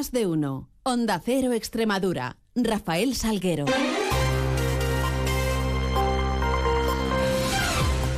Más de uno. Onda Cero Extremadura. Rafael Salguero.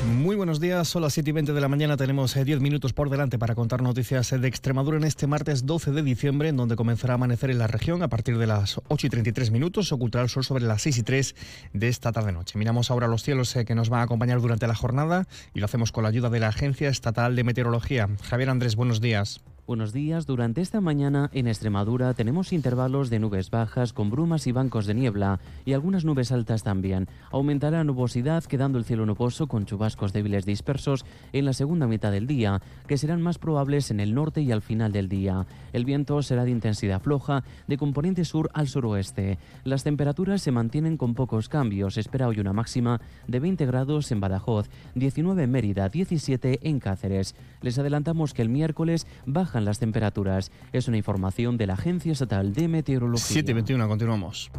Muy buenos días, son las 7 y 20 de la mañana, tenemos 10 eh, minutos por delante para contar noticias eh, de Extremadura en este martes 12 de diciembre, en donde comenzará a amanecer en la región a partir de las 8 y 33 minutos, ocultará el sol sobre las 6 y 3 de esta tarde-noche. Miramos ahora los cielos eh, que nos van a acompañar durante la jornada y lo hacemos con la ayuda de la Agencia Estatal de Meteorología. Javier Andrés, buenos días. Buenos días. Durante esta mañana en Extremadura tenemos intervalos de nubes bajas con brumas y bancos de niebla y algunas nubes altas también. Aumentará la nubosidad quedando el cielo nuboso con chubascos débiles dispersos en la segunda mitad del día, que serán más probables en el norte y al final del día. El viento será de intensidad floja de componente sur al suroeste. Las temperaturas se mantienen con pocos cambios. espera hoy una máxima de 20 grados en Badajoz, 19 en Mérida, 17 en Cáceres. Les adelantamos que el miércoles baja las temperaturas. Es una información de la Agencia Estatal de Meteorología. 7.21, continuamos.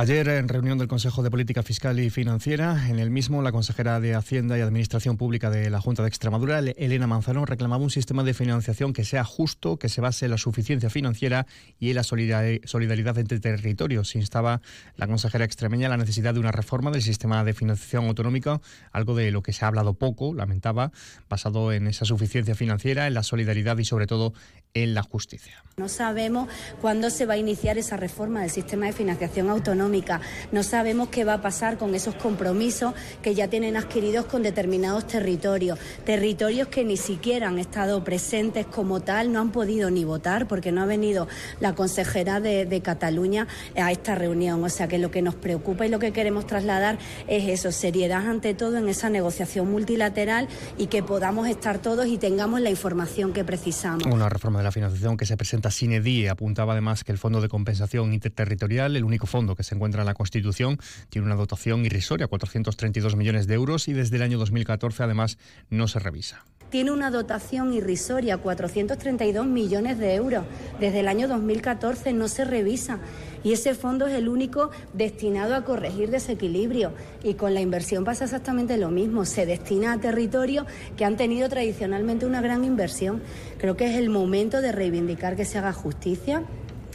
Ayer, en reunión del Consejo de Política Fiscal y Financiera, en el mismo, la consejera de Hacienda y Administración Pública de la Junta de Extremadura, Elena Manzano, reclamaba un sistema de financiación que sea justo, que se base en la suficiencia financiera y en la solidaridad entre territorios. Instaba la consejera extremeña la necesidad de una reforma del sistema de financiación autonómico, algo de lo que se ha hablado poco, lamentaba, basado en esa suficiencia financiera, en la solidaridad y sobre todo en la justicia. No sabemos cuándo se va a iniciar esa reforma del sistema de financiación autonómica. No sabemos qué va a pasar con esos compromisos que ya tienen adquiridos con determinados territorios. Territorios que ni siquiera han estado presentes como tal, no han podido ni votar porque no ha venido la consejera de, Cataluña a esta reunión. O sea que lo que nos preocupa y lo que queremos trasladar es eso, seriedad ante todo en esa negociación multilateral y que podamos estar todos y tengamos la información que precisamos. Una reforma de la financiación que se presenta sin EDI apuntaba además que el Fondo de Compensación Interterritorial, el único fondo que se encuentra en la Constitución, tiene una dotación irrisoria, 432 millones de euros, y desde el año 2014 además no se revisa tiene una dotación irrisoria, 432 millones de euros. Desde el año 2014 no se revisa y ese fondo es el único destinado a corregir desequilibrio. Y con la inversión pasa exactamente lo mismo. Se destina a territorios que han tenido tradicionalmente una gran inversión. Creo que es el momento de reivindicar que se haga justicia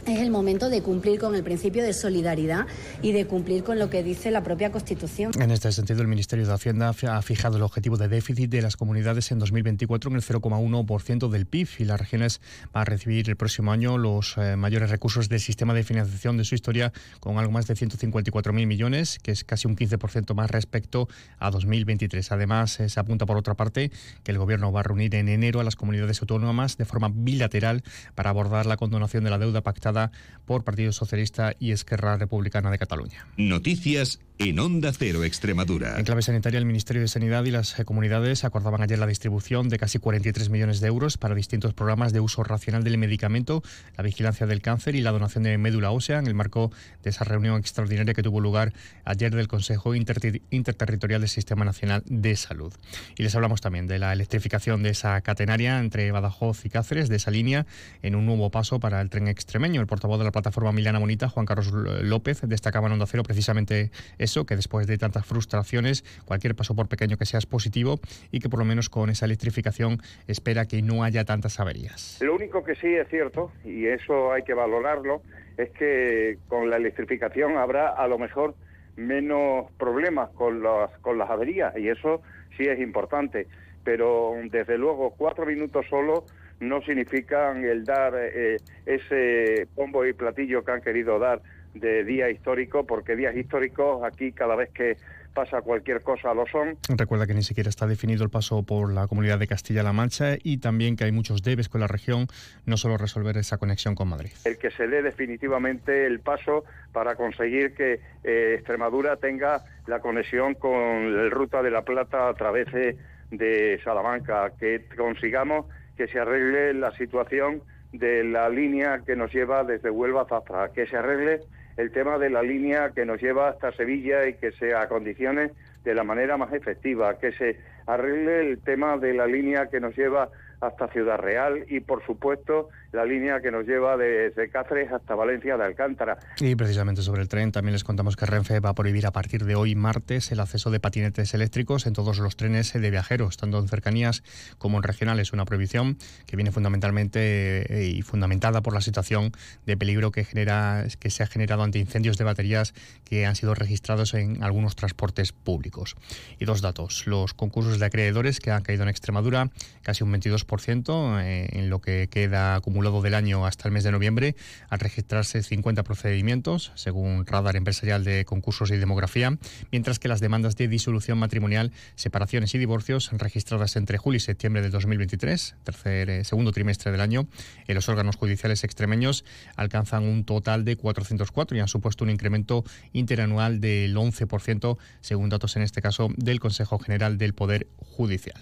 es el momento de cumplir con el principio de solidaridad y de cumplir con lo que dice la propia Constitución. En este sentido, el Ministerio de Hacienda ha fijado el objetivo de déficit de las comunidades en 2024 en el 0,1% del PIB y las regiones van a recibir el próximo año los eh, mayores recursos del sistema de financiación de su historia con algo más de 154.000 millones, que es casi un 15% más respecto a 2023. Además, eh, se apunta por otra parte que el Gobierno va a reunir en enero a las comunidades autónomas de forma bilateral para abordar la condonación de la deuda pactada por Partido Socialista y Esquerra Republicana de Cataluña. Noticias en Onda Cero Extremadura. En clave sanitaria, el Ministerio de Sanidad y las comunidades acordaban ayer la distribución de casi 43 millones de euros para distintos programas de uso racional del medicamento, la vigilancia del cáncer y la donación de médula ósea en el marco de esa reunión extraordinaria que tuvo lugar ayer del Consejo Interterritorial del Sistema Nacional de Salud. Y les hablamos también de la electrificación de esa catenaria entre Badajoz y Cáceres, de esa línea, en un nuevo paso para el tren extremeño. El portavoz de la plataforma Milana Bonita, Juan Carlos López, destacaba en Onda Cero precisamente eso, que después de tantas frustraciones, cualquier paso por pequeño que sea es positivo y que por lo menos con esa electrificación espera que no haya tantas averías. Lo único que sí es cierto, y eso hay que valorarlo, es que con la electrificación habrá a lo mejor menos problemas con las, con las averías y eso sí es importante. Pero desde luego cuatro minutos solo no significan el dar eh, ese pombo y platillo que han querido dar de día histórico, porque días históricos aquí cada vez que pasa cualquier cosa lo son. Recuerda que ni siquiera está definido el paso por la comunidad de Castilla-La Mancha y también que hay muchos debes con la región, no solo resolver esa conexión con Madrid. El que se dé definitivamente el paso para conseguir que eh, Extremadura tenga la conexión con el Ruta de la Plata a través de Salamanca, que consigamos que se arregle la situación de la línea que nos lleva desde Huelva a Zafra, que se arregle el tema de la línea que nos lleva hasta Sevilla y que se acondicione de la manera más efectiva, que se arregle el tema de la línea que nos lleva hasta Ciudad Real y, por supuesto, la línea que nos lleva desde Cáceres hasta Valencia de Alcántara. Y precisamente sobre el tren también les contamos que Renfe va a prohibir a partir de hoy martes el acceso de patinetes eléctricos en todos los trenes de viajeros, tanto en cercanías como en regionales. Una prohibición que viene fundamentalmente eh, y fundamentada por la situación de peligro que genera que se ha generado ante incendios de baterías que han sido registrados en algunos transportes públicos. Y dos datos: los concursos de acreedores que han caído en Extremadura, casi un 22% eh, en lo que queda acumulado del año hasta el mes de noviembre, al registrarse 50 procedimientos, según Radar Empresarial de Concursos y Demografía, mientras que las demandas de disolución matrimonial, separaciones y divorcios registradas entre julio y septiembre de 2023, tercer, eh, segundo trimestre del año, en los órganos judiciales extremeños alcanzan un total de 404 y han supuesto un incremento interanual del 11%, según datos en este caso del Consejo General del Poder Judicial.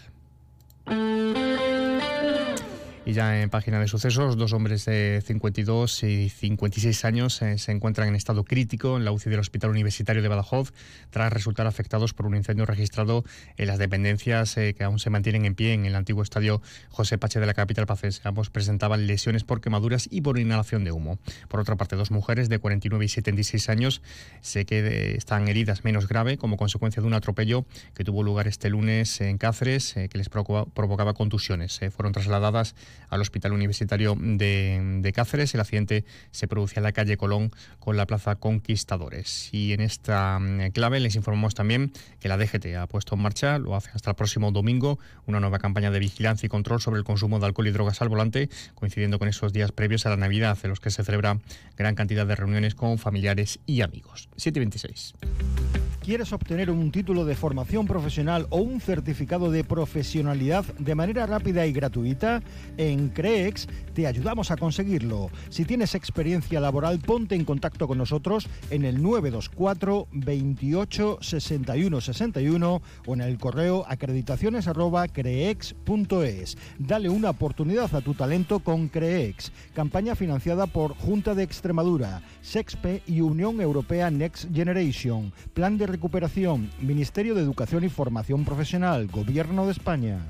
Y ya en página de sucesos, dos hombres de 52 y 56 años eh, se encuentran en estado crítico en la UCI del Hospital Universitario de Badajoz tras resultar afectados por un incendio registrado en las dependencias eh, que aún se mantienen en pie en el antiguo estadio José Pache de la capital pacense. Ambos presentaban lesiones por quemaduras y por inhalación de humo. Por otra parte, dos mujeres de 49 y 76 años se que están heridas menos grave como consecuencia de un atropello que tuvo lugar este lunes en Cáceres eh, que les provocaba contusiones. fueron trasladadas al Hospital Universitario de, Cáceres. El accidente se producía en la calle Colón con la Plaza Conquistadores. Y en esta mm, clave les informamos también que la DGT ha puesto en marcha, lo hace hasta el próximo domingo, una nueva campaña de vigilancia y control sobre el consumo de alcohol y drogas al volante, coincidiendo con esos días previos a la Navidad, en los que se celebra gran cantidad de reuniones con familiares y amigos. 726. ¿Quieres obtener un título de formación profesional o un certificado de profesionalidad de manera rápida y gratuita? En CREEX te ayudamos a conseguirlo. Si tienes experiencia laboral, ponte en contacto con nosotros en el 924 28 61 61 o en el correo acreditaciones@creex.es. Dale una oportunidad a tu talento con CREEX. Campaña financiada por Junta de Extremadura, SEXPE y Unión Europea Next Generation. Plan de recuperación, Ministerio de Educación y Formación Profesional, Gobierno de España.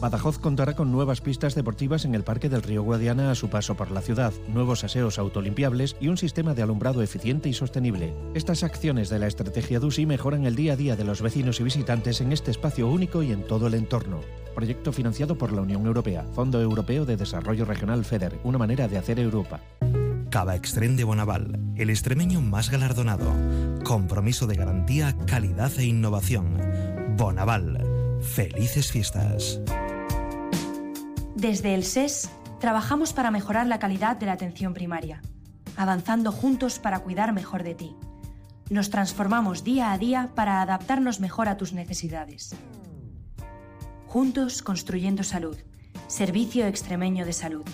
Badajoz contará con nuevas pistas deportivas en el Parque del Río Guadiana a su paso por la ciudad, nuevos aseos autolimpiables y un sistema de alumbrado eficiente y sostenible. Estas acciones de la estrategia DUSI mejoran el día a día de los vecinos y visitantes en este espacio único y en todo el entorno. Proyecto financiado por la Unión Europea, Fondo Europeo de Desarrollo Regional FEDER, una manera de hacer Europa. Cava Extrem de Bonaval, el extremeño más galardonado. Compromiso de garantía, calidad e innovación. Bonaval. Felices fiestas. Desde el SES trabajamos para mejorar la calidad de la atención primaria, avanzando juntos para cuidar mejor de ti. Nos transformamos día a día para adaptarnos mejor a tus necesidades. Juntos construyendo salud. Servicio Extremeño de Salud.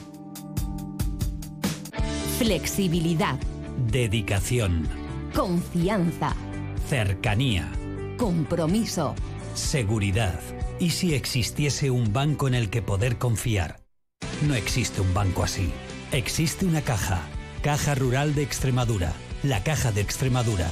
Flexibilidad. Dedicación. Confianza. Cercanía. Compromiso. Seguridad. ¿Y si existiese un banco en el que poder confiar? No existe un banco así. Existe una caja. Caja Rural de Extremadura. La Caja de Extremadura.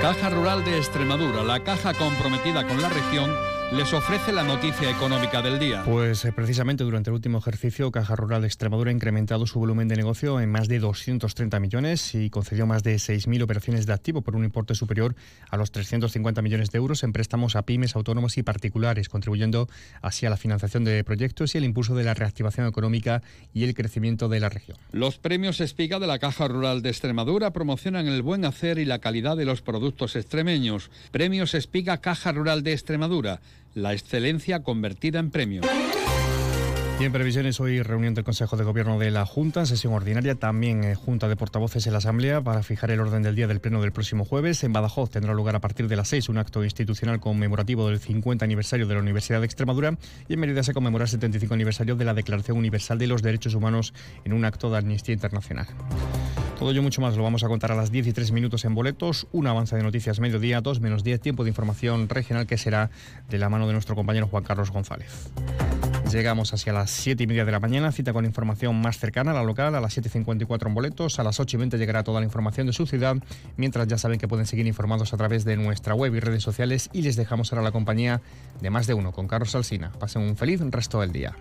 Caja Rural de Extremadura, la caja comprometida con la región les ofrece la noticia económica del día. Pues eh, precisamente durante el último ejercicio, Caja Rural de Extremadura ha incrementado su volumen de negocio en más de 230 millones y concedió más de 6.000 operaciones de activo por un importe superior a los 350 millones de euros en préstamos a pymes, autónomos y particulares, contribuyendo así a la financiación de proyectos y el impulso de la reactivación económica y el crecimiento de la región. Los premios Espiga de la Caja Rural de Extremadura promocionan el buen hacer y la calidad de los productos extremeños. Premios Espiga Caja Rural de Extremadura la excelencia convertida en premio. Y en previsiones, hoy reunión del Consejo de Gobierno de la Junta, en sesión ordinaria, también eh, Junta de Portavoces en la Asamblea para fijar el orden del día del Pleno del próximo jueves. En Badajoz tendrá lugar a partir de las 6 un acto institucional conmemorativo del 50 aniversario de la Universidad de Extremadura y en Mérida se conmemora el 75 aniversario de la Declaración Universal de los Derechos Humanos en un acto de Amnistía Internacional. Todo ello mucho más lo vamos a contar a las 10 y 3 minutos en boletos, un avance de noticias mediodía, 2 menos 10 tiempo de información regional que será de la mano de nuestro compañero Juan Carlos González. Llegamos hacia las 7 y media de la mañana, cita con información más cercana a la local, a las 7.54 en boletos, a las 8 y 20 llegará toda la información de su ciudad, mientras ya saben que pueden seguir informados a través de nuestra web y redes sociales y les dejamos ahora la compañía de más de uno con Carlos Alsina. Pasen un feliz resto del día.